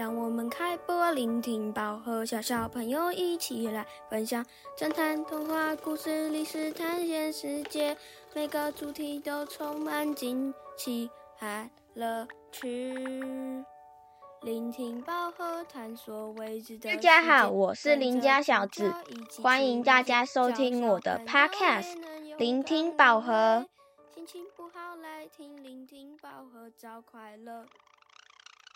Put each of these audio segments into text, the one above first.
让我们开播，聆听宝和小小朋友一起来分享侦探、童话故事、历史、探险世界，每个主题都充满惊奇和乐趣。聆听宝和探索未知的大家好，我是邻家小子，欢迎大家收听我的 Podcast《聆听宝盒》。心情不好来听，聆听宝盒找快乐。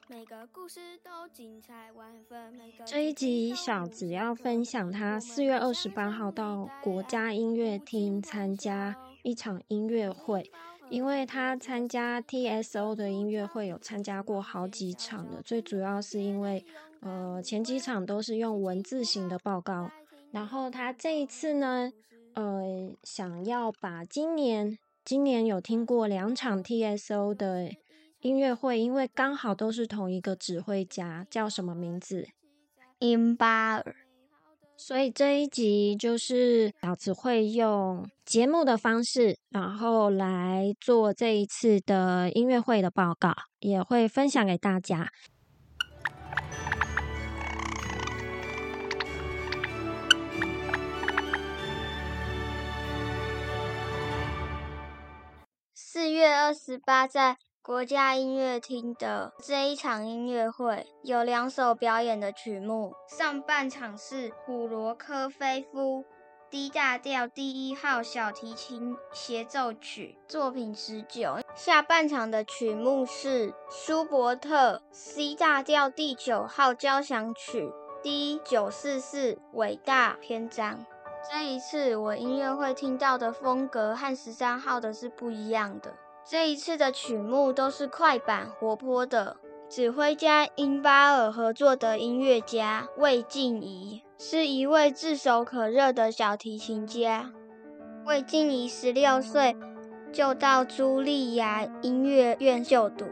每个故事都精彩万分。每个这一集小子要分享他四月二十八号到国家音乐厅参加一场音乐会，因为他参加 TSO 的音乐会有参加过好几场的，最主要是因为呃前几场都是用文字型的报告，然后他这一次呢，呃想要把今年今年有听过两场 TSO 的。音乐会，因为刚好都是同一个指挥家，叫什么名字？英巴尔。所以这一集就是老子会用节目的方式，然后来做这一次的音乐会的报告，也会分享给大家。四月二十八在。国家音乐厅的这一场音乐会有两首表演的曲目，上半场是普罗科菲夫 D 大调第一号小提琴协奏曲作品十九，下半场的曲目是舒伯特 C 大调第九号交响曲第九四四伟大篇章。这一次我音乐会听到的风格和十三号的是不一样的。这一次的曲目都是快板、活泼的。指挥家英巴尔合作的音乐家魏静怡是一位炙手可热的小提琴家。魏静怡十六岁就到茱莉亚音乐院就读，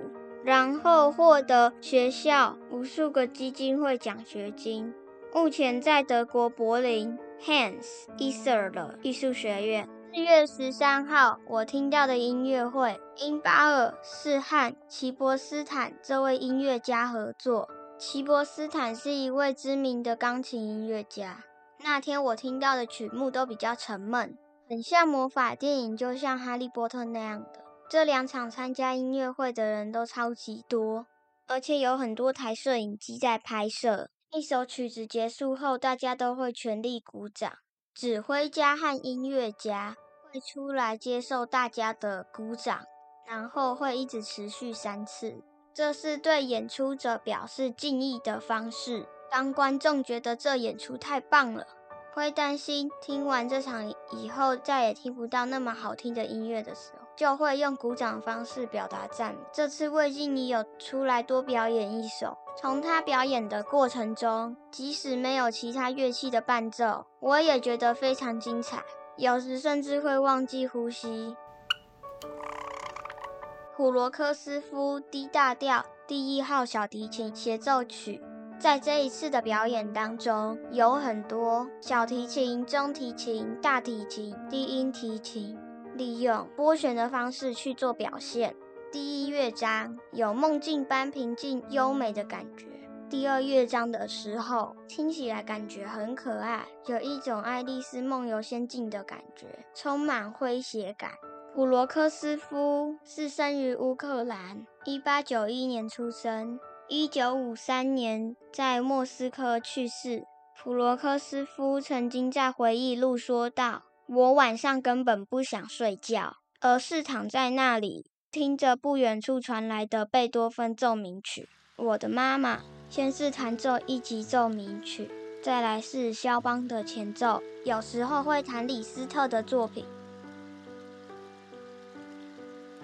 然后获得学校无数个基金会奖学金。目前在德国柏林 Hans Isser 的艺术学院。四月十三号，我听到的音乐会，英巴尔是和齐博斯坦这位音乐家合作。齐博斯坦是一位知名的钢琴音乐家。那天我听到的曲目都比较沉闷，很像魔法电影，就像哈利波特那样的。这两场参加音乐会的人都超级多，而且有很多台摄影机在拍摄。一首曲子结束后，大家都会全力鼓掌。指挥家和音乐家会出来接受大家的鼓掌，然后会一直持续三次。这是对演出者表示敬意的方式。当观众觉得这演出太棒了，会担心听完这场以后再也听不到那么好听的音乐的时候，就会用鼓掌方式表达赞美。这次魏晋怡有出来多表演一首。从他表演的过程中，即使没有其他乐器的伴奏，我也觉得非常精彩。有时甚至会忘记呼吸。普罗科斯夫 D 大调第一号小提琴协奏曲，在这一次的表演当中，有很多小提琴、中提琴、大提琴、低音提琴，利用拨弦的方式去做表现。第一乐章有梦境般平静优美的感觉。第二乐章的时候，听起来感觉很可爱，有一种爱丽丝梦游仙境的感觉，充满诙谐感。普罗科斯夫是生于乌克兰，一八九一年出生，一九五三年在莫斯科去世。普罗科斯夫曾经在回忆录说道：“我晚上根本不想睡觉，而是躺在那里。”听着不远处传来的贝多芬奏鸣曲，我的妈妈先是弹奏一级奏鸣曲，再来是肖邦的前奏，有时候会弹李斯特的作品。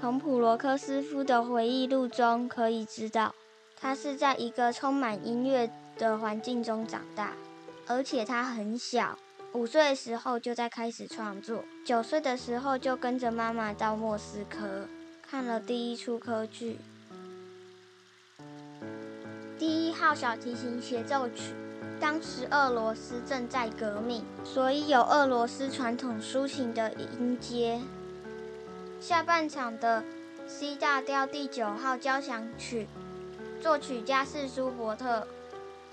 从普罗科斯夫的回忆录中可以知道，他是在一个充满音乐的环境中长大，而且他很小，五岁的时候就在开始创作，九岁的时候就跟着妈妈到莫斯科看了第一出歌剧——小提琴协奏曲。当时俄罗斯正在革命，所以有俄罗斯传统抒情的音阶。下半场的 C 大调第九号交响曲，作曲家是舒伯特。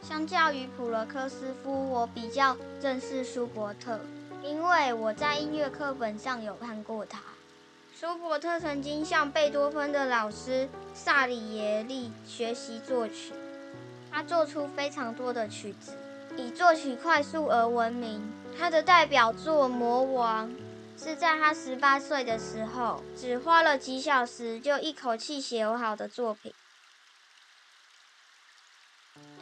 相较于普罗科斯夫，我比较认识舒伯特，因为我在音乐课本上有看过他。舒伯特曾经向贝多芬的老师萨里耶利学习作曲。他做出非常多的曲子，以作曲快速而闻名。他的代表作《魔王》是在他十八岁的时候，只花了几小时就一口气写好的作品。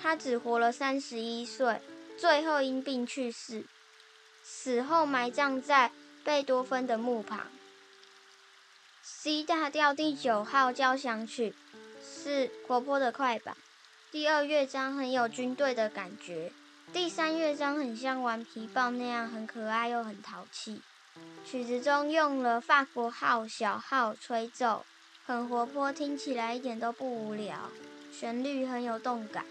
他只活了三十一岁，最后因病去世，死后埋葬在贝多芬的墓旁。C 大调第九号交响曲是活泼的快板。第二乐章很有军队的感觉，第三乐章很像顽皮豹那样很可爱又很淘气。曲子中用了法国号、小号吹奏，很活泼，听起来一点都不无聊。旋律很有动感。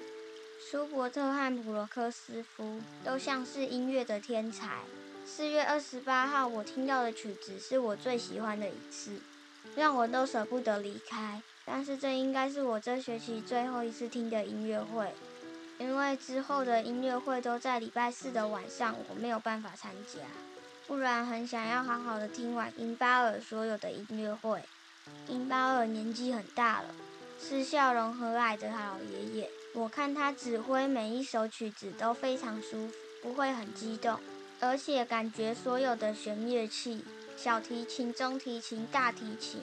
舒伯特和普罗科斯夫都像是音乐的天才。四月二十八号我听到的曲子是我最喜欢的一次，让我都舍不得离开。但是这应该是我这学期最后一次听的音乐会，因为之后的音乐会都在礼拜四的晚上，我没有办法参加。不然很想要好好的听完英巴尔所有的音乐会。英巴尔年纪很大了，是笑容和蔼的老爷爷。我看他指挥每一首曲子都非常舒服，不会很激动，而且感觉所有的弦乐器，小提琴、中提琴、大提琴。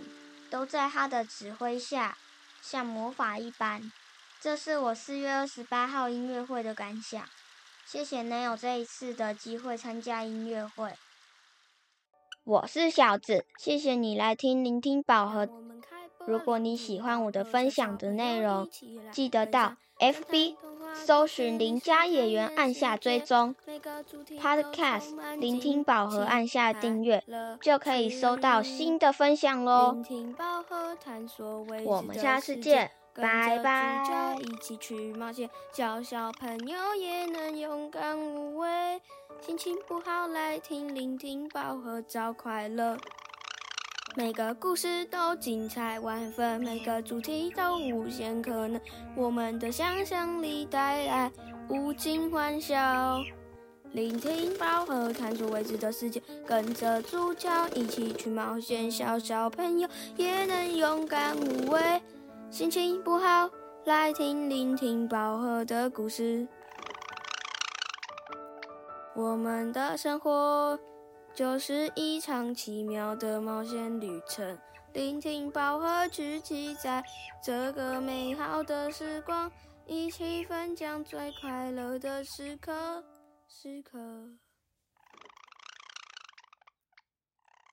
都在他的指挥下，像魔法一般。这是我四月二十八号音乐会的感想。谢谢能有这一次的机会参加音乐会。我是小子，谢谢你来听聆听宝盒。如果你喜欢我的分享的内容，记得到 FB 搜寻邻家演员，按下追踪，Podcast 聆听宝盒，按下订阅，就可以收到新的分享喽。我们下次见，拜拜。一起去冒险，叫小朋友也能勇敢无畏。心情不好来听聆听宝盒，找快乐。每个故事都精彩万分，每个主题都无限可能。我们的想象力带来无尽欢笑。聆听宝盒，探索未知的世界，跟着主角一起去冒险。小小朋友也能勇敢无畏。心情不好，来听聆听宝盒的故事。我们的生活。就是一场奇妙的冒险旅程，聆听宝盒聚集在这个美好的时光，一起分享最快乐的时刻，时刻。